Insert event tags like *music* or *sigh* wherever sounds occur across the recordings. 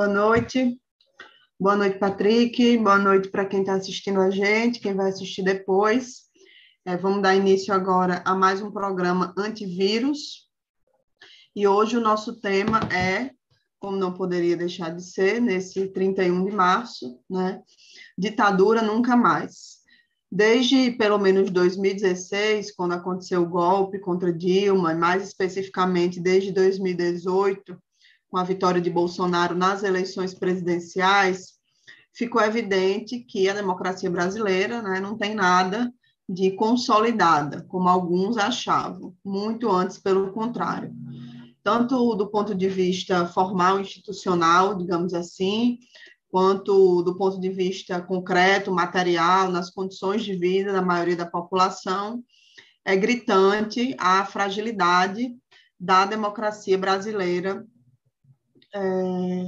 Boa noite. Boa noite, Patrick. Boa noite para quem está assistindo a gente, quem vai assistir depois. É, vamos dar início agora a mais um programa Antivírus. E hoje o nosso tema é, como não poderia deixar de ser, nesse 31 de março, né? Ditadura nunca mais. Desde pelo menos 2016, quando aconteceu o golpe contra Dilma, e mais especificamente desde 2018, com a vitória de Bolsonaro nas eleições presidenciais, ficou evidente que a democracia brasileira né, não tem nada de consolidada, como alguns achavam, muito antes, pelo contrário. Tanto do ponto de vista formal, institucional, digamos assim, quanto do ponto de vista concreto, material, nas condições de vida da maioria da população, é gritante a fragilidade da democracia brasileira é,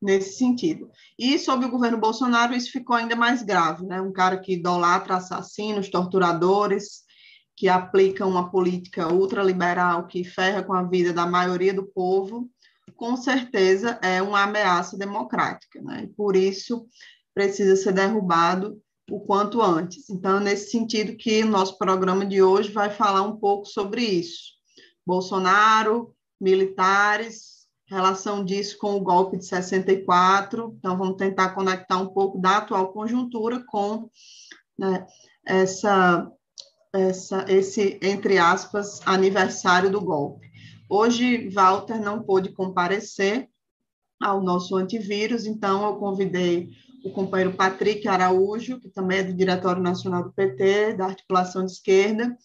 nesse sentido. E sob o governo Bolsonaro, isso ficou ainda mais grave, né? Um cara que idolatra assassinos, torturadores, que aplica uma política ultraliberal que ferra com a vida da maioria do povo, com certeza é uma ameaça democrática, né? E por isso precisa ser derrubado o quanto antes. Então, é nesse sentido que nosso programa de hoje vai falar um pouco sobre isso. Bolsonaro, militares, relação disso com o golpe de 64. Então, vamos tentar conectar um pouco da atual conjuntura com né, essa, essa, esse, entre aspas, aniversário do golpe. Hoje, Walter não pôde comparecer ao nosso antivírus, então eu convidei o companheiro Patrick Araújo, que também é do Diretório Nacional do PT, da Articulação de Esquerda,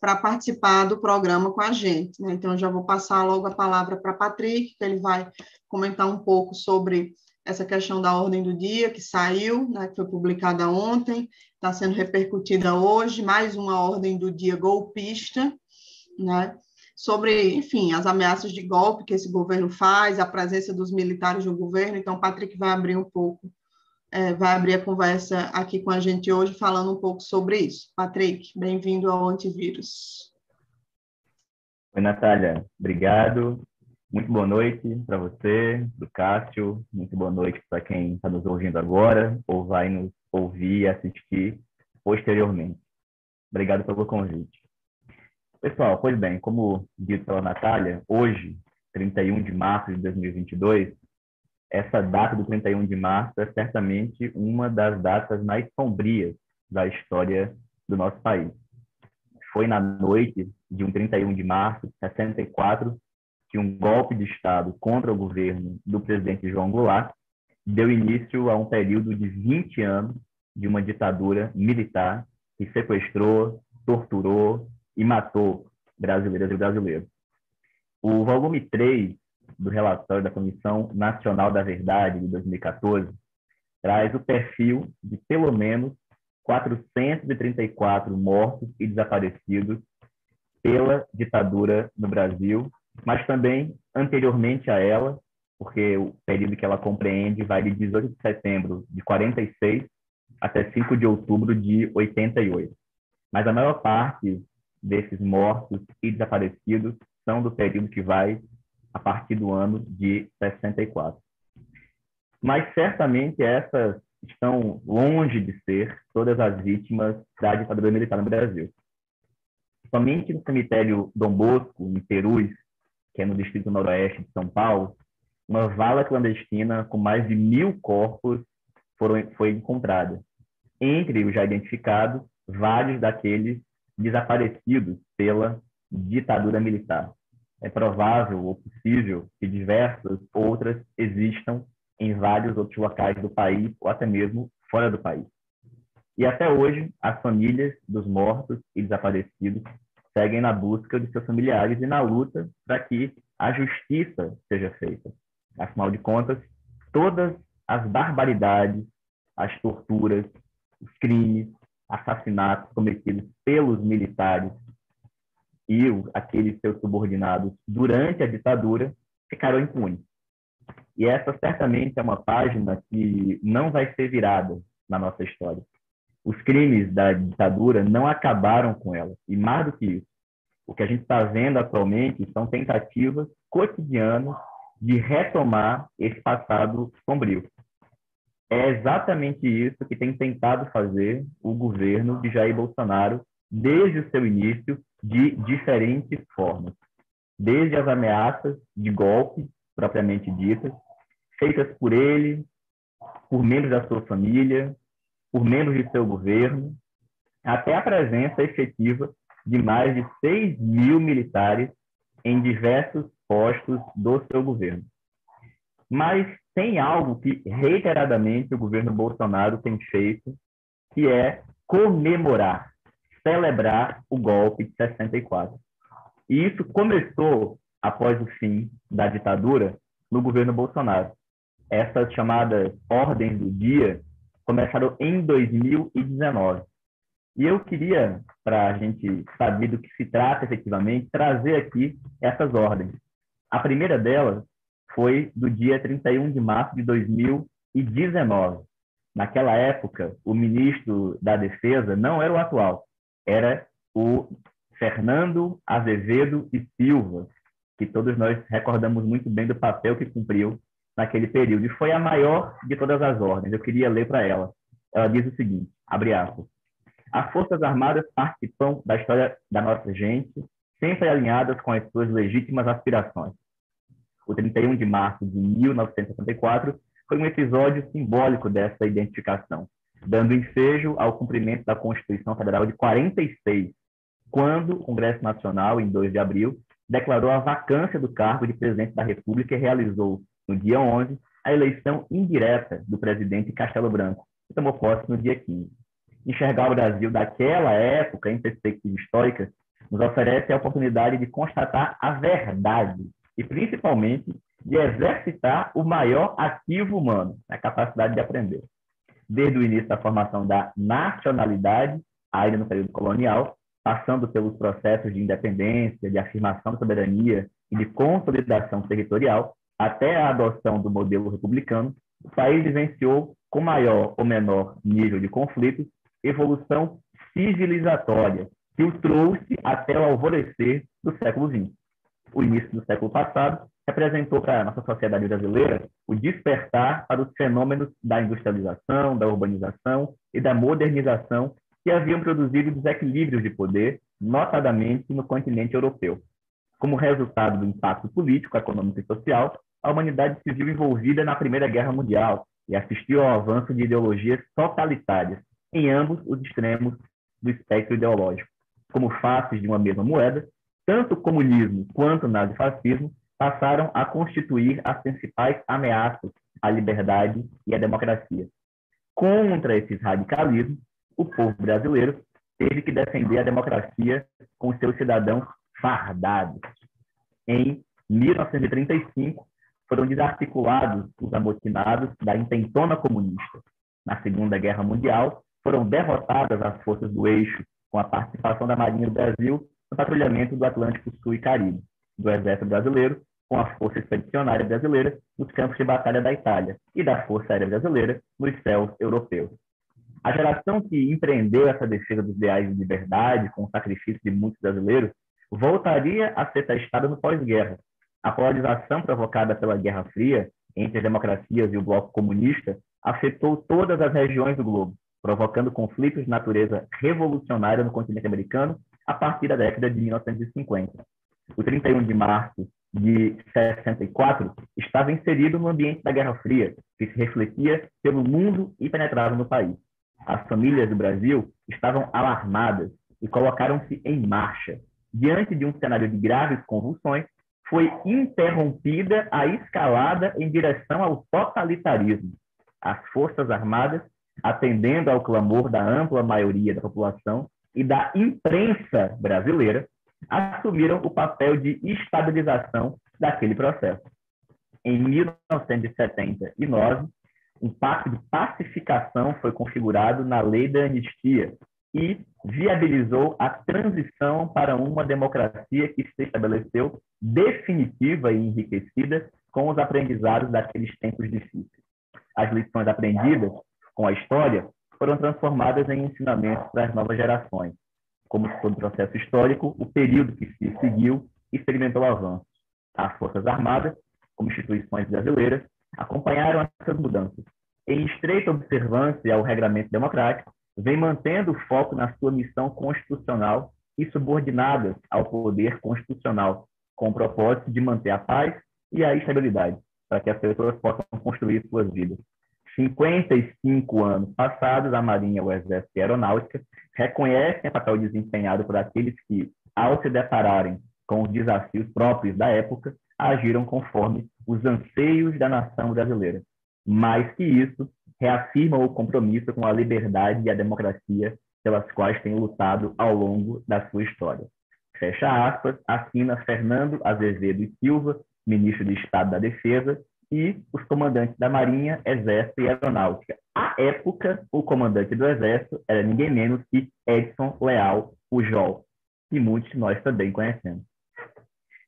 para participar do programa com a gente. Né? Então, já vou passar logo a palavra para Patrick, que ele vai comentar um pouco sobre essa questão da ordem do dia que saiu, né, que foi publicada ontem, está sendo repercutida hoje, mais uma ordem do dia golpista, né, sobre, enfim, as ameaças de golpe que esse governo faz, a presença dos militares no governo. Então, Patrick vai abrir um pouco, é, vai abrir a conversa aqui com a gente hoje, falando um pouco sobre isso. Patrick, bem-vindo ao Antivírus. Oi, Natália, obrigado. Muito boa noite para você, do Cássio. Muito boa noite para quem está nos ouvindo agora ou vai nos ouvir e assistir posteriormente. Obrigado pelo convite. Pessoal, pois bem, como dito pela Natália, hoje, 31 de março de 2022, essa data do 31 de março é certamente uma das datas mais sombrias da história do nosso país. Foi na noite de um 31 de março de 64 que um golpe de Estado contra o governo do presidente João Goulart deu início a um período de 20 anos de uma ditadura militar que sequestrou, torturou, e matou brasileiras e brasileiros. O volume 3 do relatório da Comissão Nacional da Verdade de 2014 traz o perfil de pelo menos 434 mortos e desaparecidos pela ditadura no Brasil, mas também anteriormente a ela, porque o período que ela compreende vai de 18 de setembro de 46 até 5 de outubro de 88. Mas a maior parte desses mortos e desaparecidos são do período que vai a partir do ano de 64. Mas certamente essas estão longe de ser todas as vítimas da ditadura militar no Brasil. Somente no cemitério Dom Bosco, em Perus, que é no distrito noroeste de São Paulo, uma vala clandestina com mais de mil corpos foram, foi encontrada. Entre os já identificados, vários daqueles desaparecidos pela ditadura militar. É provável ou possível que diversas outras existam em vários outros locais do país ou até mesmo fora do país. E até hoje, as famílias dos mortos e desaparecidos seguem na busca de seus familiares e na luta para que a justiça seja feita. Afinal de contas, todas as barbaridades, as torturas, os crimes, assassinatos cometidos pelos militares e aqueles seus subordinados durante a ditadura ficaram impunes. E essa certamente é uma página que não vai ser virada na nossa história. Os crimes da ditadura não acabaram com ela. E mais do que isso, o que a gente está vendo atualmente são tentativas cotidianas de retomar esse passado sombrio. É exatamente isso que tem tentado fazer o governo de Jair Bolsonaro desde o seu início, de diferentes formas. Desde as ameaças de golpe, propriamente ditas, feitas por ele, por membros da sua família, por membros de seu governo, até a presença efetiva de mais de 6 mil militares em diversos postos do seu governo. Mas tem algo que reiteradamente o governo Bolsonaro tem feito, que é comemorar, celebrar o golpe de 64. E isso começou após o fim da ditadura no governo Bolsonaro. Essas chamadas ordens do dia começaram em 2019. E eu queria, para a gente saber do que se trata efetivamente, trazer aqui essas ordens. A primeira delas foi do dia 31 de março de 2019. Naquela época, o ministro da Defesa não era o atual, era o Fernando Azevedo e Silva, que todos nós recordamos muito bem do papel que cumpriu naquele período. E foi a maior de todas as ordens. Eu queria ler para ela. Ela diz o seguinte, abre aspas. As Forças Armadas participam da história da nossa gente, sempre alinhadas com as suas legítimas aspirações o 31 de março de 1964, foi um episódio simbólico dessa identificação, dando ensejo ao cumprimento da Constituição Federal de 46, quando o Congresso Nacional, em 2 de abril, declarou a vacância do cargo de presidente da República e realizou, no dia 11, a eleição indireta do presidente Castelo Branco, que tomou posse no dia 15. Enxergar o Brasil daquela época, em perspectiva histórica, nos oferece a oportunidade de constatar a verdade e principalmente de exercitar o maior ativo humano, a capacidade de aprender. Desde o início da formação da nacionalidade, ainda no período colonial, passando pelos processos de independência, de afirmação da soberania e de consolidação territorial, até a adoção do modelo republicano, o país vivenciou, com maior ou menor nível de conflitos, evolução civilizatória, que o trouxe até o alvorecer do século XX o início do século passado, representou para a nossa sociedade brasileira o despertar para os fenômenos da industrialização, da urbanização e da modernização que haviam produzido desequilíbrios de poder, notadamente no continente europeu. Como resultado do impacto político, econômico e social, a humanidade se viu envolvida na Primeira Guerra Mundial e assistiu ao avanço de ideologias totalitárias em ambos os extremos do espectro ideológico. Como faces de uma mesma moeda, tanto o comunismo quanto o nazifascismo passaram a constituir as principais ameaças à liberdade e à democracia. Contra esses radicalismos, o povo brasileiro teve que defender a democracia com seus cidadãos fardados. Em 1935, foram desarticulados os amotinados da intentona comunista. Na Segunda Guerra Mundial, foram derrotadas as forças do eixo com a participação da Marinha do Brasil no patrulhamento do Atlântico Sul e Caribe, do Exército Brasileiro, com a Força Expedicionária Brasileira nos campos de batalha da Itália e da Força Aérea Brasileira nos céus europeus. A geração que empreendeu essa defesa dos ideais de liberdade com o sacrifício de muitos brasileiros voltaria a ser testada no pós-guerra. A polarização provocada pela Guerra Fria entre as democracias e o bloco comunista afetou todas as regiões do globo, provocando conflitos de natureza revolucionária no continente americano a partir da década de 1950. O 31 de março de 64 estava inserido no ambiente da Guerra Fria, que se refletia pelo mundo e penetrava no país. As famílias do Brasil estavam alarmadas e colocaram-se em marcha. Diante de um cenário de graves convulsões, foi interrompida a escalada em direção ao totalitarismo. As Forças Armadas, atendendo ao clamor da ampla maioria da população, e da imprensa brasileira assumiram o papel de estabilização daquele processo. Em 1979, um pacto de pacificação foi configurado na Lei da Anistia e viabilizou a transição para uma democracia que se estabeleceu definitiva e enriquecida com os aprendizados daqueles tempos difíceis. As lições aprendidas com a história foram transformadas em ensinamentos para as novas gerações. Como todo processo histórico, o período que se seguiu experimentou avanços. As Forças Armadas como instituições brasileiras, acompanharam essas mudanças. Em estreita observância ao regramento democrático, vem mantendo o foco na sua missão constitucional e subordinadas ao poder constitucional, com o propósito de manter a paz e a estabilidade, para que as pessoas possam construir suas vidas. 55 anos passados, a Marinha, o Exército e a Aeronáutica reconhecem o papel desempenhado por aqueles que, ao se depararem com os desafios próprios da época, agiram conforme os anseios da nação brasileira. Mais que isso, reafirmam o compromisso com a liberdade e a democracia pelas quais têm lutado ao longo da sua história. Fecha aspas, assina Fernando Azevedo e Silva, ministro de Estado da Defesa, e os comandantes da Marinha, Exército e Aeronáutica. À época, o comandante do Exército era ninguém menos que Edson Leal Pujol, que muitos de nós também conhecemos.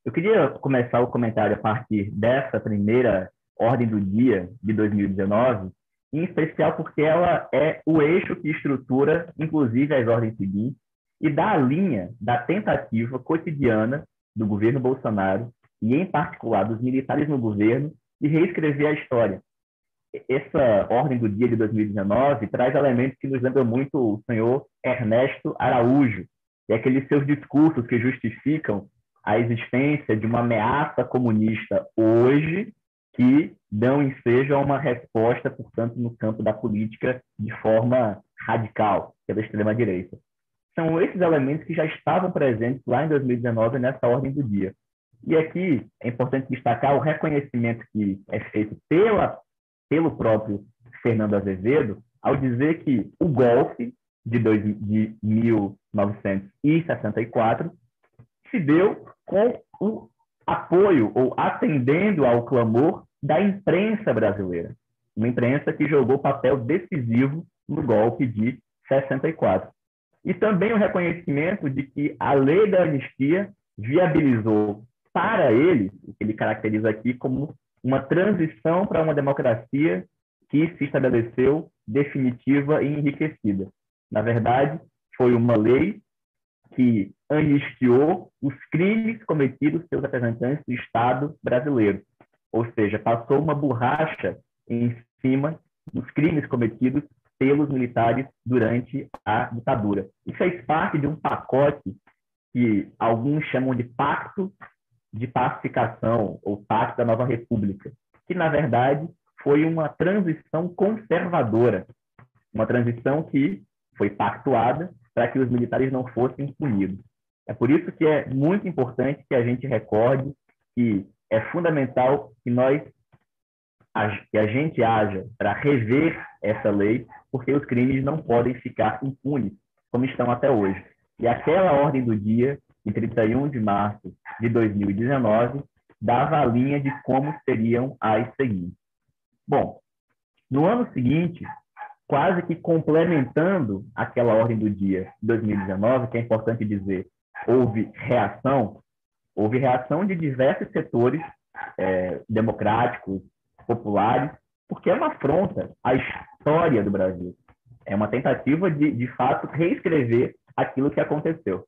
Eu queria começar o comentário a partir dessa primeira ordem do dia de 2019, em especial porque ela é o eixo que estrutura, inclusive, as ordens seguintes e dá a linha da tentativa cotidiana do governo Bolsonaro e, em particular, dos militares no governo de reescrever a história. Essa ordem do dia de 2019 traz elementos que nos lembram muito o senhor Ernesto Araújo e aqueles seus discursos que justificam a existência de uma ameaça comunista hoje que dão ensejo a uma resposta, portanto, no campo da política de forma radical pela extrema-direita. São esses elementos que já estavam presentes lá em 2019 nessa ordem do dia. E aqui é importante destacar o reconhecimento que é feito pela, pelo próprio Fernando Azevedo ao dizer que o golpe de, dois, de 1964 se deu com o apoio ou atendendo ao clamor da imprensa brasileira. Uma imprensa que jogou papel decisivo no golpe de 64. E também o reconhecimento de que a lei da anistia viabilizou para ele, o que ele caracteriza aqui como uma transição para uma democracia que se estabeleceu definitiva e enriquecida. Na verdade, foi uma lei que anistiou os crimes cometidos pelos representantes do Estado brasileiro. Ou seja, passou uma borracha em cima dos crimes cometidos pelos militares durante a ditadura. E fez parte de um pacote que alguns chamam de Pacto de Pacificação, ou Pacto da Nova República, que, na verdade, foi uma transição conservadora, uma transição que foi pactuada para que os militares não fossem punidos. É por isso que é muito importante que a gente recorde que é fundamental que nós que a gente haja para rever essa lei, porque os crimes não podem ficar impunes como estão até hoje. E aquela ordem do dia, de 31 de março de 2019, dava a linha de como seriam as seguintes. Bom, no ano seguinte, quase que complementando aquela ordem do dia de 2019, que é importante dizer, houve reação, houve reação de diversos setores é, democráticos, populares, porque é uma afronta à história do Brasil. É uma tentativa de, de fato, reescrever aquilo que aconteceu.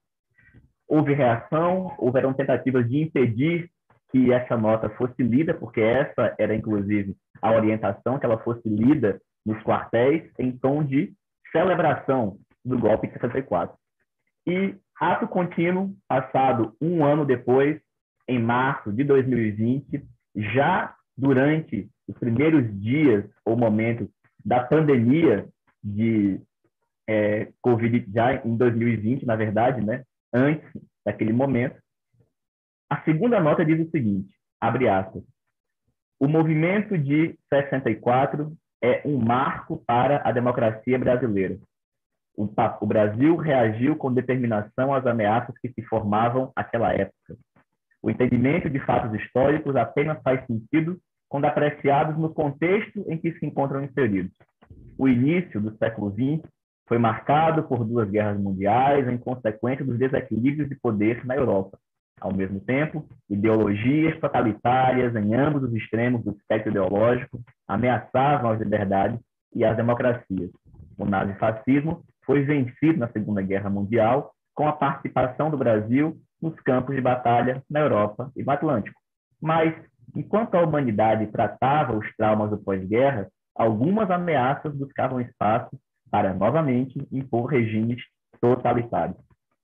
Houve reação, houveram tentativas de impedir que essa nota fosse lida, porque essa era, inclusive, a orientação, que ela fosse lida nos quartéis em tom de celebração do golpe de 64. E ato contínuo, passado um ano depois, em março de 2020, já durante os primeiros dias ou momentos da pandemia de é, Covid, já em 2020, na verdade, né, antes daquele momento, a segunda nota diz o seguinte, abre aspas, o movimento de 64 é um marco para a democracia brasileira. O, o Brasil reagiu com determinação às ameaças que se formavam naquela época. O entendimento de fatos históricos apenas faz sentido quando apreciados no contexto em que se encontram inseridos. O início do século XX foi marcado por duas guerras mundiais em consequência dos desequilíbrios de poder na Europa. Ao mesmo tempo, ideologias totalitárias em ambos os extremos do espectro ideológico ameaçavam as liberdades e as democracias. O nazifascismo foi vencido na Segunda Guerra Mundial com a participação do Brasil nos campos de batalha na Europa e no Atlântico. Mas Enquanto a humanidade tratava os traumas do pós-guerra, algumas ameaças buscavam espaço para novamente impor regimes totalitários.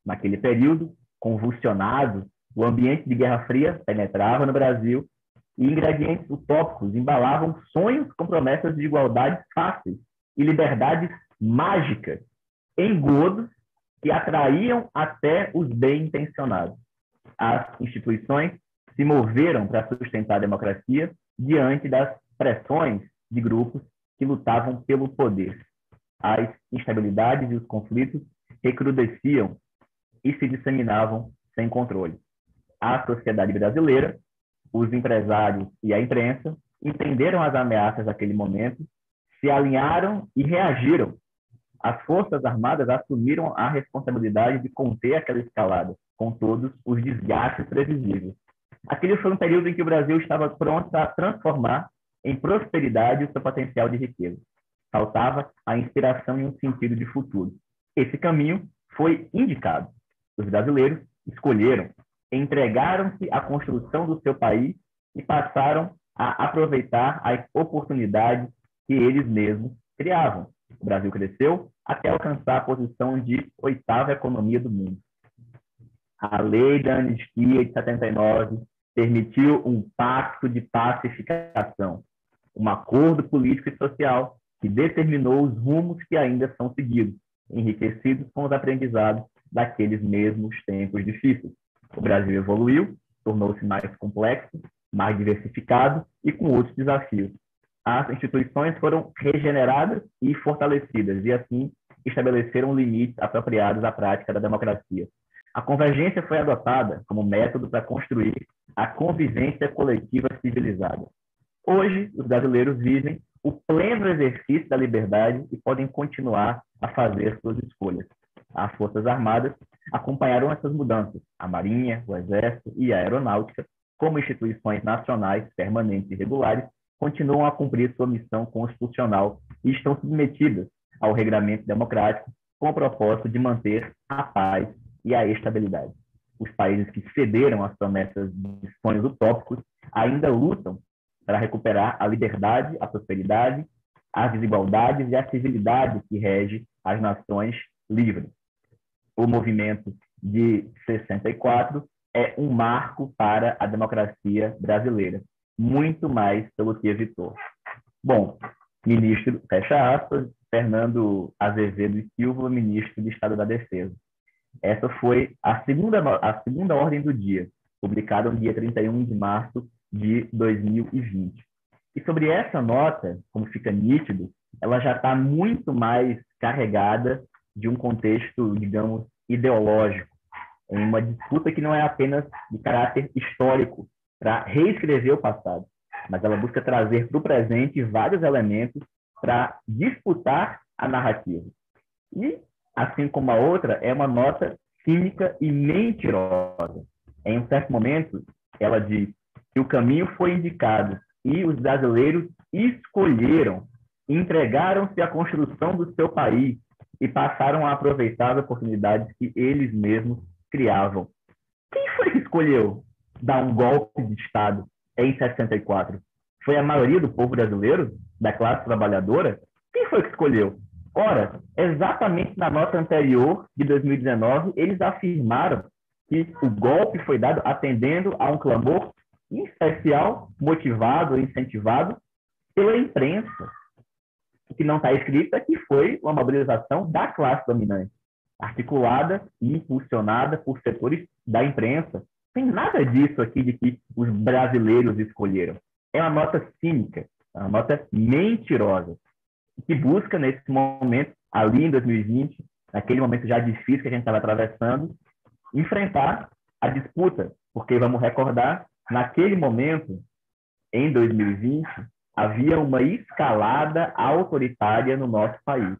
Naquele período convulsionado, o ambiente de Guerra Fria penetrava no Brasil e ingredientes utópicos embalavam sonhos com promessas de igualdade fáceis e liberdades mágicas, engodos que atraíam até os bem-intencionados. As instituições se moveram para sustentar a democracia diante das pressões de grupos que lutavam pelo poder. As instabilidades e os conflitos recrudesciam e se disseminavam sem controle. A sociedade brasileira, os empresários e a imprensa entenderam as ameaças daquele momento, se alinharam e reagiram. As Forças Armadas assumiram a responsabilidade de conter aquela escalada, com todos os desgastes previsíveis. Aquele foi um período em que o Brasil estava pronto a transformar em prosperidade o seu potencial de riqueza. Faltava a inspiração e um sentido de futuro. Esse caminho foi indicado. Os brasileiros escolheram, entregaram-se à construção do seu país e passaram a aproveitar as oportunidades que eles mesmos criavam. O Brasil cresceu até alcançar a posição de oitava economia do mundo. A lei da anistia de 79 permitiu um pacto de pacificação, um acordo político e social que determinou os rumos que ainda são seguidos, enriquecidos com os aprendizados daqueles mesmos tempos difíceis. O Brasil evoluiu, tornou-se mais complexo, mais diversificado e com outros desafios. As instituições foram regeneradas e fortalecidas, e assim estabeleceram limites apropriados à prática da democracia. A convergência foi adotada como método para construir a convivência coletiva civilizada. Hoje, os brasileiros vivem o pleno exercício da liberdade e podem continuar a fazer suas escolhas. As Forças Armadas acompanharam essas mudanças. A Marinha, o Exército e a Aeronáutica, como instituições nacionais permanentes e regulares, continuam a cumprir sua missão constitucional e estão submetidas ao regramento democrático com o propósito de manter a paz e a estabilidade. Os países que cederam às promessas de sonhos utópicos ainda lutam para recuperar a liberdade, a prosperidade, as desigualdades e a civilidade que rege as nações livres. O movimento de 64 é um marco para a democracia brasileira, muito mais pelo que evitou. Bom, ministro, fecha aspas, Fernando Azevedo e Silva, ministro de Estado da Defesa. Essa foi a segunda, a segunda ordem do dia, publicada no dia 31 de março de 2020. E sobre essa nota, como fica nítido, ela já está muito mais carregada de um contexto, digamos, ideológico, em uma disputa que não é apenas de caráter histórico, para reescrever o passado, mas ela busca trazer para o presente vários elementos para disputar a narrativa. E, assim como a outra, é uma nota cínica e mentirosa. Em um certo momento, ela diz que o caminho foi indicado e os brasileiros escolheram, entregaram-se à construção do seu país e passaram a aproveitar as oportunidades que eles mesmos criavam. Quem foi que escolheu dar um golpe de Estado em 64? Foi a maioria do povo brasileiro, da classe trabalhadora? Quem foi que escolheu? Ora, exatamente na nota anterior, de 2019, eles afirmaram que o golpe foi dado atendendo a um clamor em especial motivado, incentivado pela imprensa. O que não está escrito é que foi uma mobilização da classe dominante, articulada e impulsionada por setores da imprensa. Tem nada disso aqui de que os brasileiros escolheram. É uma nota cínica, é uma nota mentirosa, que busca, nesse momento, ali em 2020, naquele momento já difícil que a gente estava atravessando, enfrentar a disputa, porque vamos recordar Naquele momento, em 2020, havia uma escalada autoritária no nosso país.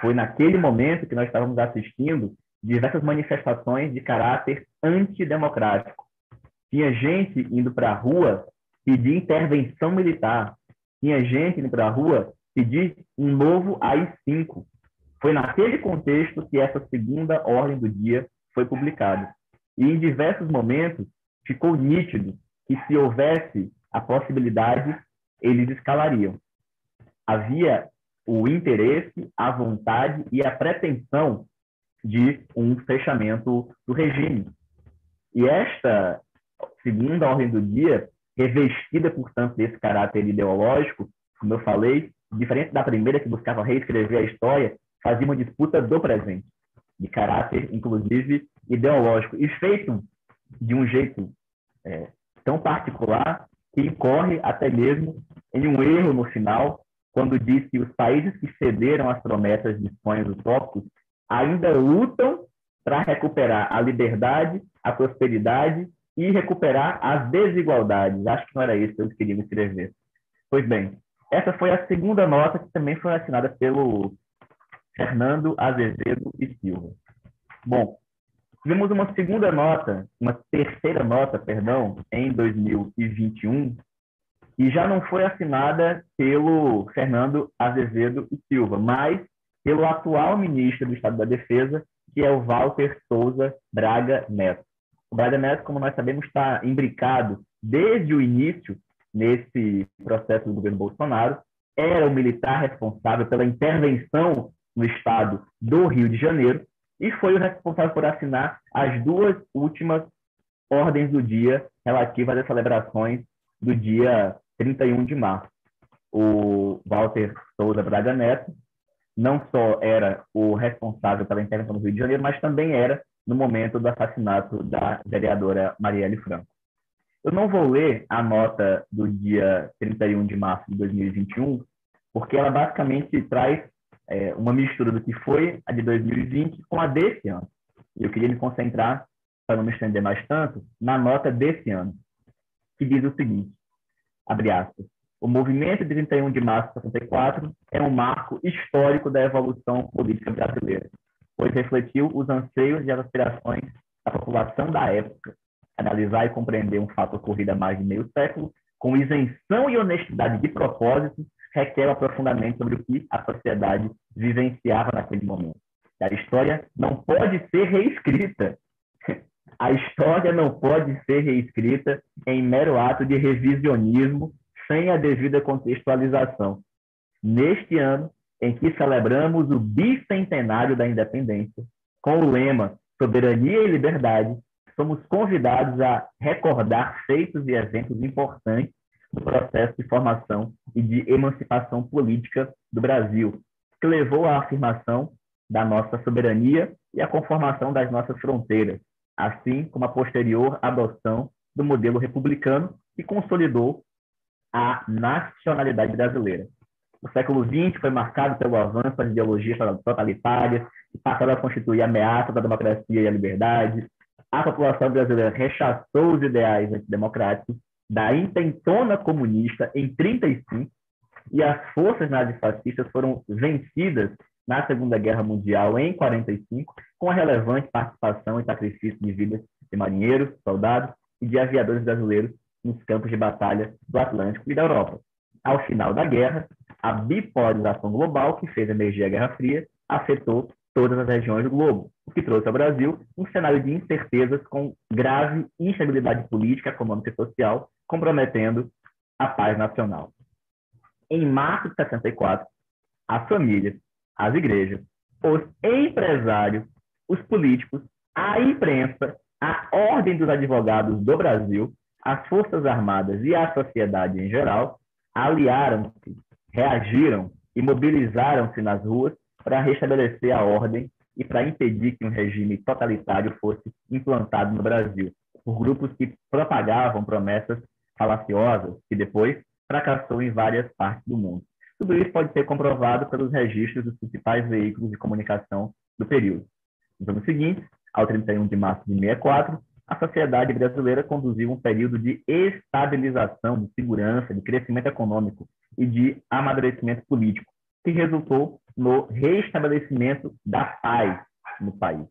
Foi naquele momento que nós estávamos assistindo diversas manifestações de caráter antidemocrático. Tinha gente indo para a rua pedir intervenção militar. Tinha gente indo para a rua pedir um novo AI-5. Foi naquele contexto que essa segunda ordem do dia foi publicada. E em diversos momentos ficou nítido que se houvesse a possibilidade, eles escalariam. Havia o interesse, a vontade e a pretensão de um fechamento do regime. E esta segunda ordem do dia, revestida, portanto, desse caráter ideológico, como eu falei, diferente da primeira que buscava reescrever a história, fazia uma disputa do presente, de caráter, inclusive, ideológico, e feito de um jeito é, tão particular que incorre até mesmo em um erro no final, quando diz que os países que cederam às promessas de sonhos utópicos ainda lutam para recuperar a liberdade, a prosperidade e recuperar as desigualdades. Acho que não era isso que eles queriam escrever. Pois bem, essa foi a segunda nota que também foi assinada pelo Fernando Azevedo e Silva. Bom, tivemos uma segunda nota, uma terceira nota, perdão, em 2021, e já não foi assinada pelo Fernando Azevedo e Silva, mas pelo atual ministro do Estado da Defesa, que é o Walter Souza Braga Neto. O Braga Neto, como nós sabemos, está imbricado desde o início nesse processo do governo Bolsonaro, era o militar responsável pela intervenção no estado do Rio de Janeiro e foi o responsável por assinar as duas últimas ordens do dia relativas às celebrações do dia 31 de março. O Walter Souza Braga Neto não só era o responsável pela intervenção no Rio de Janeiro, mas também era no momento do assassinato da vereadora Marielle Franco. Eu não vou ler a nota do dia 31 de março de 2021, porque ela basicamente traz é, uma mistura do que foi a de 2020 com a desse ano. E eu queria me concentrar, para não me estender mais tanto, na nota desse ano, que diz o seguinte, abre aspas, o movimento de 31 de março de 64 é um marco histórico da evolução política brasileira, pois refletiu os anseios e as aspirações da população da época. Analisar e compreender um fato ocorrido há mais de meio século, com isenção e honestidade de propósito, requer o aprofundamento sobre o que a sociedade vivenciava naquele momento. A história não pode ser reescrita. A história não pode ser reescrita em mero ato de revisionismo sem a devida contextualização. Neste ano, em que celebramos o bicentenário da independência, com o lema Soberania e Liberdade, somos convidados a recordar feitos e eventos importantes do processo de formação e de emancipação política do Brasil, que levou à afirmação da nossa soberania e à conformação das nossas fronteiras, assim como a posterior adoção do modelo republicano que consolidou a nacionalidade brasileira. O século XX foi marcado pelo avanço das ideologias totalitárias, que passaram a constituir ameaça da democracia e a liberdade. A população brasileira rechaçou os ideais antidemocráticos da intentona comunista em 35 e as forças nazifascistas foram vencidas na Segunda Guerra Mundial em 45, com a relevante participação e sacrifício de vidas de marinheiros, soldados e de aviadores brasileiros nos campos de batalha do Atlântico e da Europa. Ao final da guerra, a bipolarização global que fez emergir a Guerra Fria afetou todas as regiões do globo, o que trouxe ao Brasil um cenário de incertezas com grave instabilidade política, econômica e social, comprometendo a paz nacional. Em março de 64, as famílias, as igrejas, os empresários, os políticos, a imprensa, a Ordem dos Advogados do Brasil as Forças Armadas e a sociedade em geral aliaram-se, reagiram e mobilizaram-se nas ruas para restabelecer a ordem e para impedir que um regime totalitário fosse implantado no Brasil, por grupos que propagavam promessas falaciosas que depois fracassou em várias partes do mundo. Tudo isso pode ser comprovado pelos registros dos principais veículos de comunicação do período. Nos anos seguintes, ao 31 de março de 64, a sociedade brasileira conduziu um período de estabilização, de segurança, de crescimento econômico e de amadurecimento político, que resultou no restabelecimento da paz no país,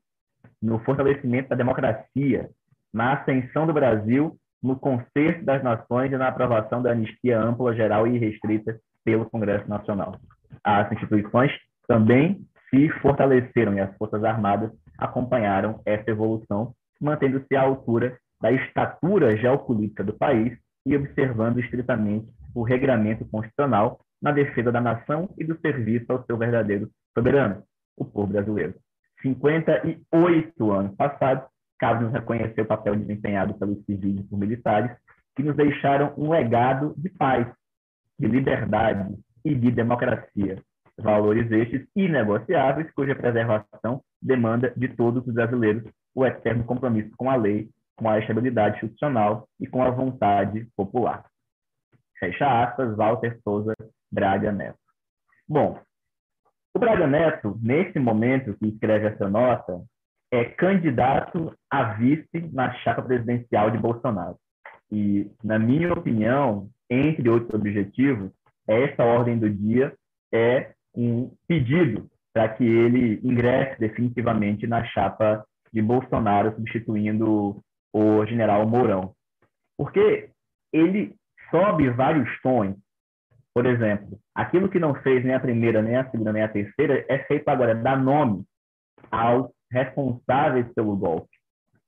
no fortalecimento da democracia, na ascensão do Brasil no conserto das nações e na aprovação da anistia ampla, geral e restrita pelo Congresso Nacional. As instituições também se fortaleceram e as Forças Armadas acompanharam essa evolução mantendo-se à altura da estatura geopolítica do país e observando estritamente o regramento constitucional na defesa da nação e do serviço ao seu verdadeiro soberano, o povo brasileiro. 58 anos passados, cabe-nos reconhecer o papel desempenhado pelos civis e por militares, que nos deixaram um legado de paz, de liberdade e de democracia, valores estes inegociáveis, cuja preservação demanda de todos os brasileiros o eterno compromisso com a lei, com a estabilidade institucional e com a vontade popular. Fecha aspas, Walter Souza Braga Neto. Bom, o Braga Neto, nesse momento que escreve essa nota, é candidato a vice na chapa presidencial de Bolsonaro. E, na minha opinião, entre outros objetivos, essa ordem do dia é um pedido para que ele ingresse definitivamente na chapa de Bolsonaro, substituindo o general Mourão. Porque ele sobe vários tons. Por exemplo, aquilo que não fez nem a primeira, nem a segunda, nem a terceira, é feito agora, dar nome aos responsáveis pelo golpe.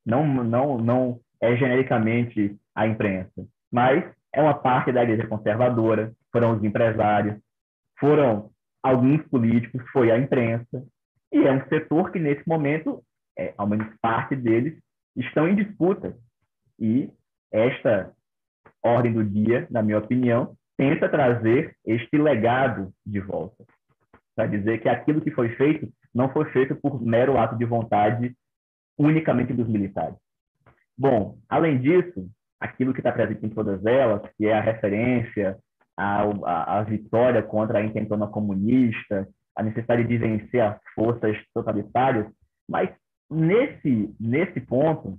Não, não, não é genericamente a imprensa, mas é uma parte da igreja conservadora, foram os empresários, foram alguns políticos, foi a imprensa, e é um setor que, nesse momento, é, ao menos parte deles, estão em disputa. E esta ordem do dia, na minha opinião, tenta trazer este legado de volta. Para dizer que aquilo que foi feito não foi feito por mero ato de vontade unicamente dos militares. Bom, além disso, aquilo que está presente em todas elas, que é a referência à, à, à vitória contra a intentona comunista, a necessidade de vencer as forças totalitárias, mas nesse, nesse ponto,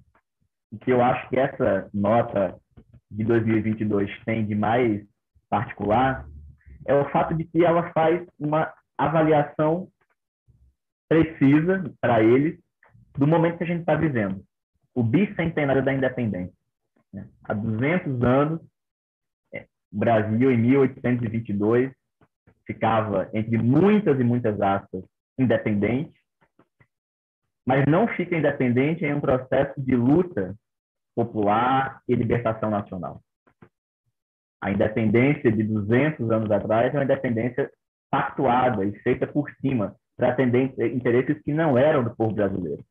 que eu acho que essa nota de 2022 tem de mais particular, é o fato de que ela faz uma avaliação precisa para eles do momento que a gente está vivendo, o bicentenário da independência. Né? Há 200 anos, é, o Brasil, em 1822, ficava, entre muitas e muitas aspas, independente, mas não fica independente em um processo de luta popular e libertação nacional. A independência de 200 anos atrás é uma independência pactuada e feita por cima para atender interesses que não eram do povo brasileiro.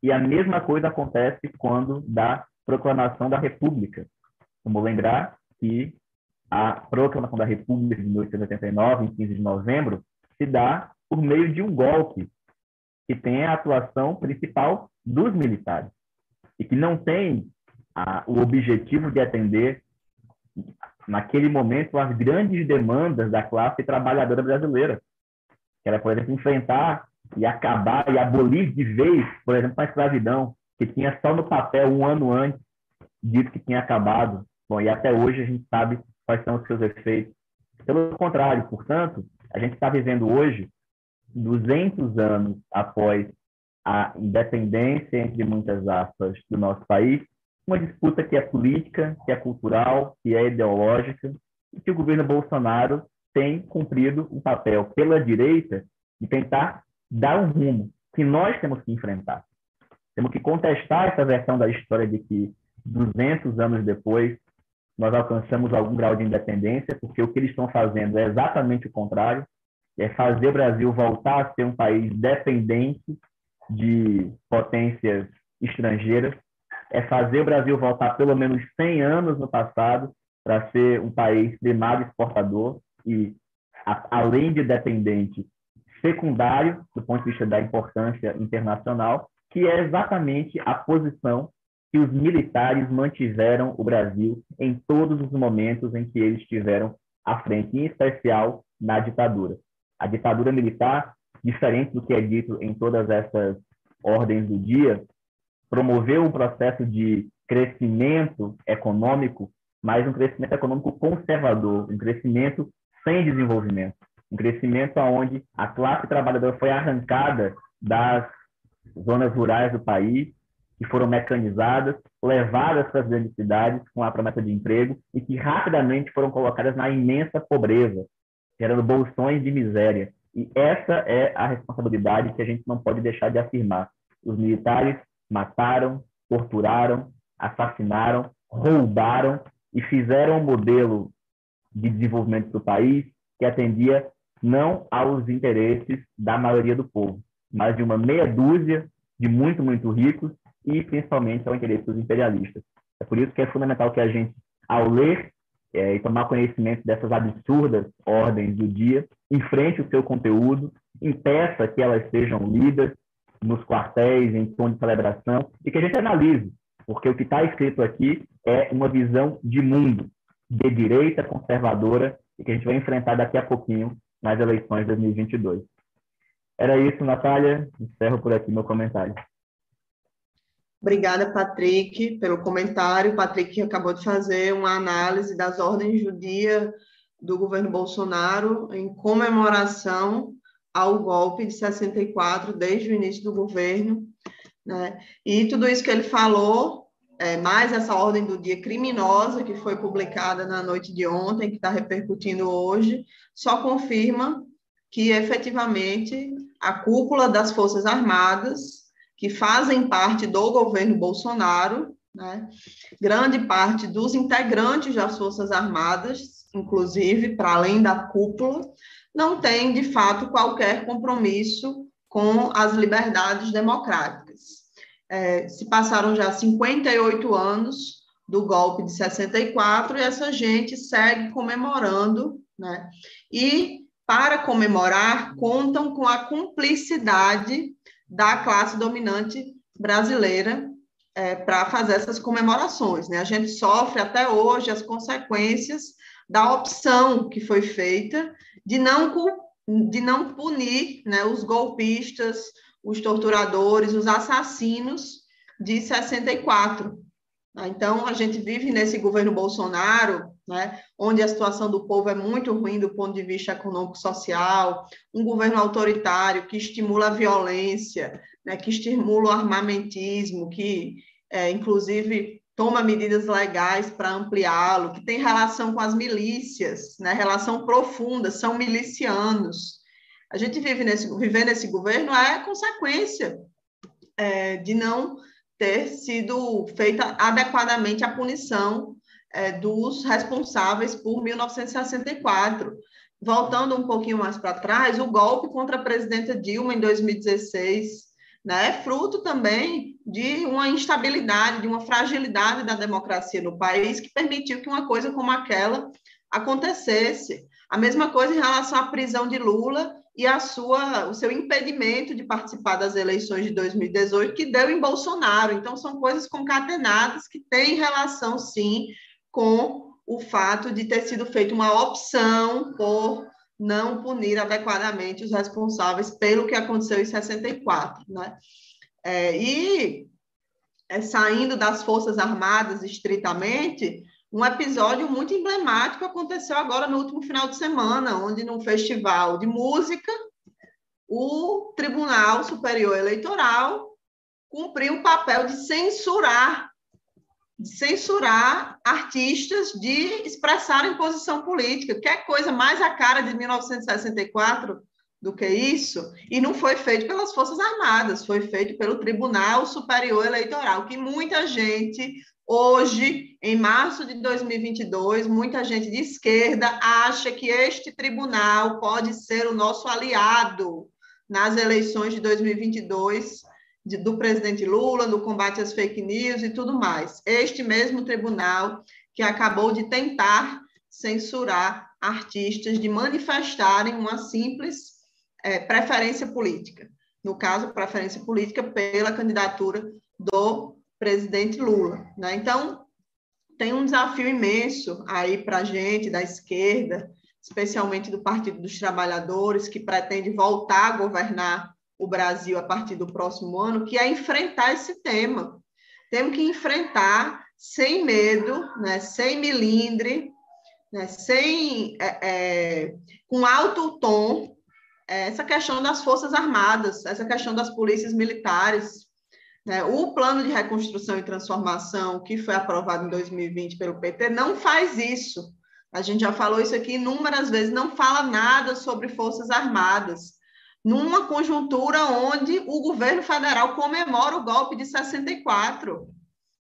E a mesma coisa acontece quando da proclamação da República. Vamos lembrar que a proclamação da República de 1889, em 15 de novembro, se dá por meio de um golpe que tem a atuação principal dos militares e que não tem a, o objetivo de atender, naquele momento, as grandes demandas da classe trabalhadora brasileira, que era, por exemplo, enfrentar e acabar e abolir de vez, por exemplo, a escravidão, que tinha só no papel um ano antes dito que tinha acabado. Bom, e até hoje a gente sabe quais são os seus efeitos. Pelo contrário, portanto, a gente está vivendo hoje, 200 anos após a independência, entre muitas aspas, do nosso país, uma disputa que é política, que é cultural, que é ideológica, e que o governo Bolsonaro tem cumprido um papel pela direita de tentar dar um rumo que nós temos que enfrentar. Temos que contestar essa versão da história de que 200 anos depois nós alcançamos algum grau de independência, porque o que eles estão fazendo é exatamente o contrário, é fazer o Brasil voltar a ser um país dependente de potências estrangeiras, é fazer o Brasil voltar pelo menos 100 anos no passado para ser um país primário exportador e, a, além de dependente, secundário do ponto de vista da importância internacional, que é exatamente a posição que os militares mantiveram o Brasil em todos os momentos em que eles estiveram à frente, em especial na ditadura. A ditadura militar, diferente do que é dito em todas essas ordens do dia, promoveu um processo de crescimento econômico, mas um crescimento econômico conservador, um crescimento sem desenvolvimento, um crescimento onde a classe trabalhadora foi arrancada das zonas rurais do país, que foram mecanizadas, levadas para as grandes cidades com a promessa de emprego e que rapidamente foram colocadas na imensa pobreza, gerando bolsões de miséria. E essa é a responsabilidade que a gente não pode deixar de afirmar. Os militares mataram, torturaram, assassinaram, roubaram e fizeram um modelo de desenvolvimento do país que atendia não aos interesses da maioria do povo, mas de uma meia dúzia de muito, muito ricos e principalmente ao interesse dos imperialistas. É por isso que é fundamental que a gente, ao ler é, e tomar conhecimento dessas absurdas ordens do dia, enfrente o seu conteúdo, impeça que elas sejam lidas nos quartéis, em tom de celebração, e que a gente analise, porque o que está escrito aqui é uma visão de mundo, de direita conservadora, e que a gente vai enfrentar daqui a pouquinho nas eleições de 2022. Era isso, Natália. Encerro por aqui meu comentário. Obrigada, Patrick, pelo comentário. Patrick acabou de fazer uma análise das ordens do dia do governo Bolsonaro em comemoração ao golpe de 64, desde o início do governo. Né? E tudo isso que ele falou, é, mais essa ordem do dia criminosa que foi publicada na noite de ontem, que está repercutindo hoje, só confirma que efetivamente a cúpula das Forças Armadas que fazem parte do governo Bolsonaro, né? grande parte dos integrantes das Forças Armadas, inclusive, para além da cúpula, não tem, de fato, qualquer compromisso com as liberdades democráticas. É, se passaram já 58 anos do golpe de 64 e essa gente segue comemorando, né? E para comemorar, contam com a cumplicidade da classe dominante brasileira é, para fazer essas comemorações. Né? A gente sofre até hoje as consequências da opção que foi feita de não, de não punir né, os golpistas, os torturadores, os assassinos de 64. Então, a gente vive nesse governo Bolsonaro, né, onde a situação do povo é muito ruim do ponto de vista econômico-social, um governo autoritário que estimula a violência, né, que estimula o armamentismo, que, é, inclusive, toma medidas legais para ampliá-lo, que tem relação com as milícias, né, relação profunda, são milicianos. A gente vive nesse, viver nesse governo é consequência é, de não ter sido feita adequadamente a punição é, dos responsáveis por 1964. Voltando um pouquinho mais para trás, o golpe contra a presidenta Dilma em 2016 né, é fruto também de uma instabilidade, de uma fragilidade da democracia no país que permitiu que uma coisa como aquela acontecesse. A mesma coisa em relação à prisão de Lula e a sua, o seu impedimento de participar das eleições de 2018, que deu em Bolsonaro. Então, são coisas concatenadas que têm relação, sim, com o fato de ter sido feita uma opção por não punir adequadamente os responsáveis pelo que aconteceu em 64. Né? É, e é, saindo das Forças Armadas estritamente, um episódio muito emblemático aconteceu agora no último final de semana, onde, num festival de música, o Tribunal Superior Eleitoral cumpriu o papel de censurar censurar artistas de expressarem posição política. Que é coisa mais a cara de 1964 do que isso? E não foi feito pelas Forças Armadas, foi feito pelo Tribunal Superior Eleitoral, que muita gente Hoje, em março de 2022, muita gente de esquerda acha que este tribunal pode ser o nosso aliado nas eleições de 2022 de, do presidente Lula, no combate às fake news e tudo mais. Este mesmo tribunal que acabou de tentar censurar artistas de manifestarem uma simples é, preferência política. No caso, preferência política pela candidatura do presidente Lula. Né? Então, tem um desafio imenso aí para a gente, da esquerda, especialmente do Partido dos Trabalhadores, que pretende voltar a governar o Brasil a partir do próximo ano, que é enfrentar esse tema. Temos que enfrentar sem medo, né, sem milindre, né, sem, é, é, com alto tom, essa questão das Forças Armadas, essa questão das polícias militares, né? O plano de reconstrução e transformação que foi aprovado em 2020 pelo PT não faz isso. A gente já falou isso aqui inúmeras vezes, não fala nada sobre Forças Armadas, numa conjuntura onde o governo federal comemora o golpe de 64.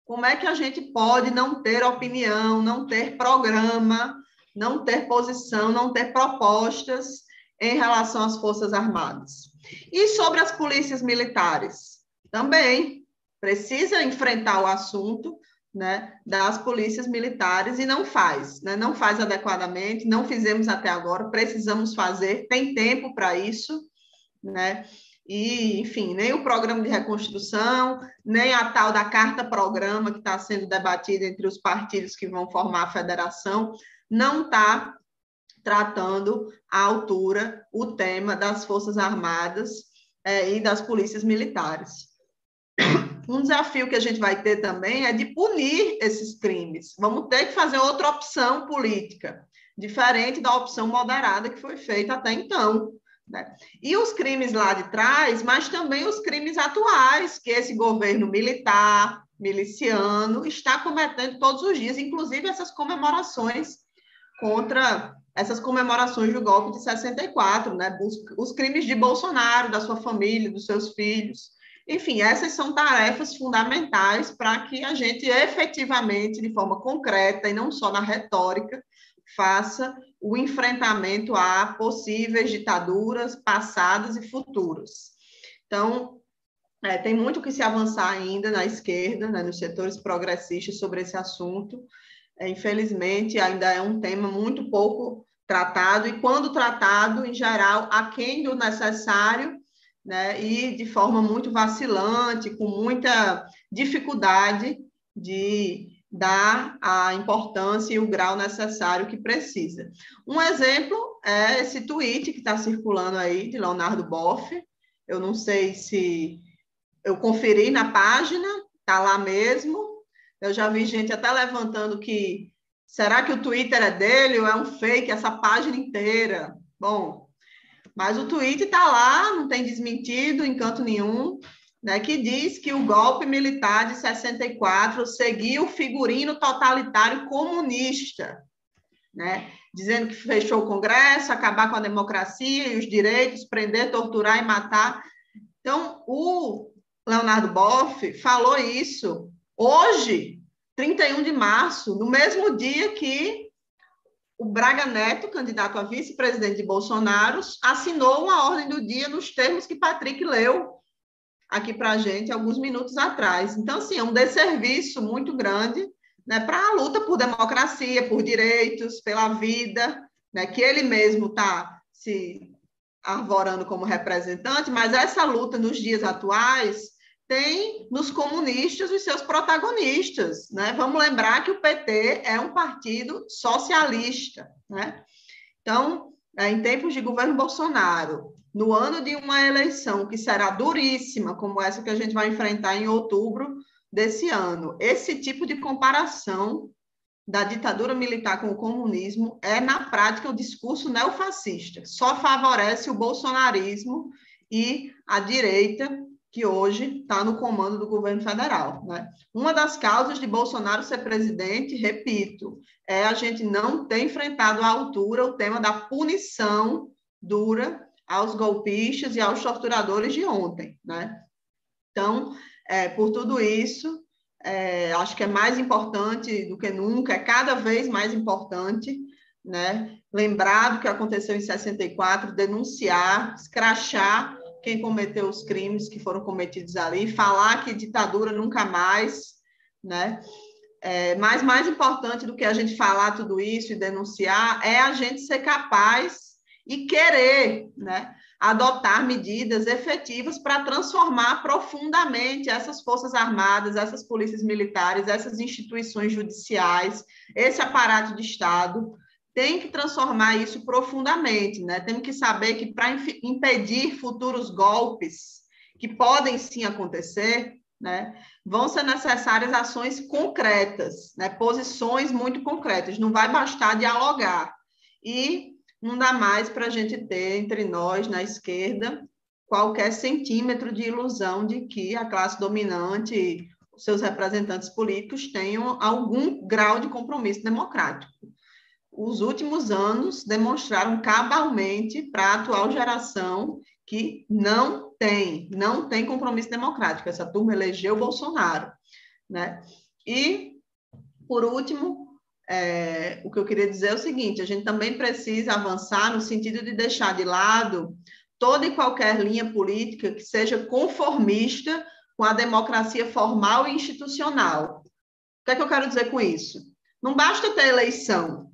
Como é que a gente pode não ter opinião, não ter programa, não ter posição, não ter propostas em relação às Forças Armadas? E sobre as polícias militares? Também precisa enfrentar o assunto né, das polícias militares e não faz, né, não faz adequadamente, não fizemos até agora, precisamos fazer, tem tempo para isso, né? E, enfim, nem o programa de reconstrução, nem a tal da carta-programa que está sendo debatida entre os partidos que vão formar a federação, não está tratando à altura o tema das Forças Armadas é, e das polícias militares. *clears throat* Um desafio que a gente vai ter também é de punir esses crimes. Vamos ter que fazer outra opção política, diferente da opção moderada que foi feita até então. Né? E os crimes lá de trás, mas também os crimes atuais, que esse governo militar, miliciano, está cometendo todos os dias, inclusive essas comemorações contra essas comemorações do golpe de 64, né? os, os crimes de Bolsonaro, da sua família, dos seus filhos. Enfim, essas são tarefas fundamentais para que a gente efetivamente, de forma concreta e não só na retórica, faça o enfrentamento a possíveis ditaduras passadas e futuras. Então, é, tem muito que se avançar ainda na esquerda, né, nos setores progressistas sobre esse assunto. É, infelizmente, ainda é um tema muito pouco tratado, e quando tratado, em geral, aquém do necessário, né, e de forma muito vacilante, com muita dificuldade de dar a importância e o grau necessário que precisa. Um exemplo é esse tweet que está circulando aí de Leonardo Boff. Eu não sei se eu conferi na página, está lá mesmo. Eu já vi gente até levantando que será que o Twitter é dele ou é um fake essa página inteira? Bom, mas o tweet está lá, não tem desmentido em canto nenhum né, que diz que o golpe militar de 64 seguiu o figurino totalitário comunista, né, dizendo que fechou o Congresso, acabar com a democracia e os direitos, prender, torturar e matar. Então, o Leonardo Boff falou isso hoje, 31 de março, no mesmo dia que o Braga Neto, candidato a vice-presidente de Bolsonaro, assinou uma ordem do dia nos termos que Patrick leu aqui para a gente alguns minutos atrás. Então, assim, é um desserviço muito grande né, para a luta por democracia, por direitos, pela vida, né, que ele mesmo está se arvorando como representante, mas essa luta nos dias atuais tem nos comunistas os seus protagonistas. Né? Vamos lembrar que o PT é um partido socialista. Né? Então, é, em tempos de governo Bolsonaro, no ano de uma eleição que será duríssima, como essa que a gente vai enfrentar em outubro desse ano, esse tipo de comparação da ditadura militar com o comunismo é, na prática, o discurso neofascista. Só favorece o bolsonarismo e a direita, que hoje está no comando do governo federal. Né? Uma das causas de Bolsonaro ser presidente, repito, é a gente não ter enfrentado à altura o tema da punição dura aos golpistas e aos torturadores de ontem, né? Então, é, por tudo isso, é, acho que é mais importante do que nunca, é cada vez mais importante, né? Lembrar do que aconteceu em 64, denunciar, escrachar quem cometeu os crimes que foram cometidos ali, falar que ditadura nunca mais, né? É, mas mais importante do que a gente falar tudo isso e denunciar é a gente ser capaz e querer né, adotar medidas efetivas para transformar profundamente essas forças armadas, essas polícias militares, essas instituições judiciais, esse aparato de Estado, tem que transformar isso profundamente, né? Temos que saber que para impedir futuros golpes que podem sim acontecer, né, vão ser necessárias ações concretas, né, posições muito concretas. Não vai bastar dialogar. E não dá mais para a gente ter entre nós, na esquerda, qualquer centímetro de ilusão de que a classe dominante, seus representantes políticos, tenham algum grau de compromisso democrático. Os últimos anos demonstraram cabalmente para a atual geração que não tem, não tem compromisso democrático. Essa turma elegeu Bolsonaro, né? E, por último, é, o que eu queria dizer é o seguinte: a gente também precisa avançar no sentido de deixar de lado toda e qualquer linha política que seja conformista com a democracia formal e institucional. O que é que eu quero dizer com isso? Não basta ter eleição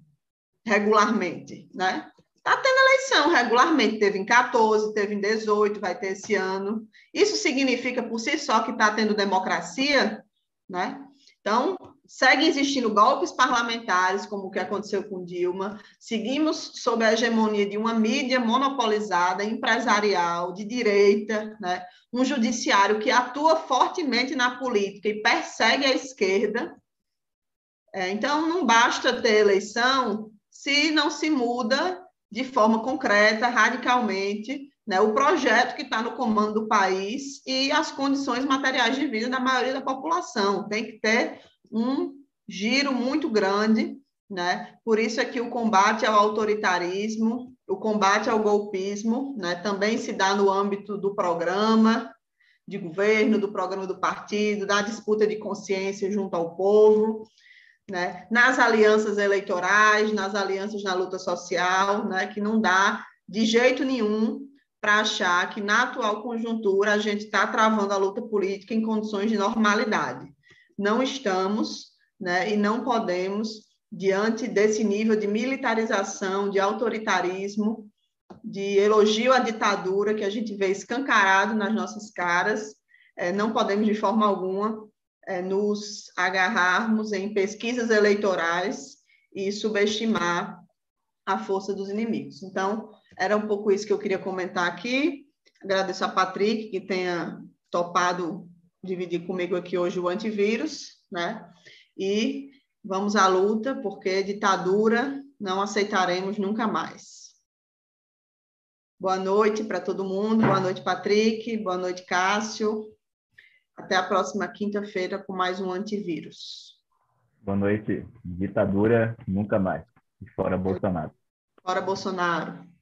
regularmente, né? Está tendo eleição regularmente, teve em 14, teve em 18, vai ter esse ano. Isso significa por si só que está tendo democracia, né? Então, segue existindo golpes parlamentares, como o que aconteceu com Dilma. Seguimos sob a hegemonia de uma mídia monopolizada, empresarial, de direita, né? um judiciário que atua fortemente na política e persegue a esquerda. É, então, não basta ter eleição se não se muda de forma concreta, radicalmente, né, o projeto que está no comando do país e as condições materiais de vida da maioria da população. Tem que ter um giro muito grande, né? Por isso é que o combate ao autoritarismo, o combate ao golpismo, né, também se dá no âmbito do programa de governo, do programa do partido, da disputa de consciência junto ao povo, né? nas alianças eleitorais, nas alianças na luta social, né? que não dá de jeito nenhum para achar que na atual conjuntura a gente está travando a luta política em condições de normalidade. Não estamos, né? e não podemos, diante desse nível de militarização, de autoritarismo, de elogio à ditadura que a gente vê escancarado nas nossas caras, é, não podemos de forma alguma nos agarrarmos em pesquisas eleitorais e subestimar a força dos inimigos. Então, era um pouco isso que eu queria comentar aqui. Agradeço a Patrick que tenha topado dividir comigo aqui hoje o antivírus, né? E vamos à luta, porque ditadura não aceitaremos nunca mais. Boa noite para todo mundo, boa noite, Patrick, boa noite, Cássio. Até a próxima quinta-feira com mais um antivírus. Boa noite. Ditadura nunca mais. E fora Bolsonaro. Fora Bolsonaro.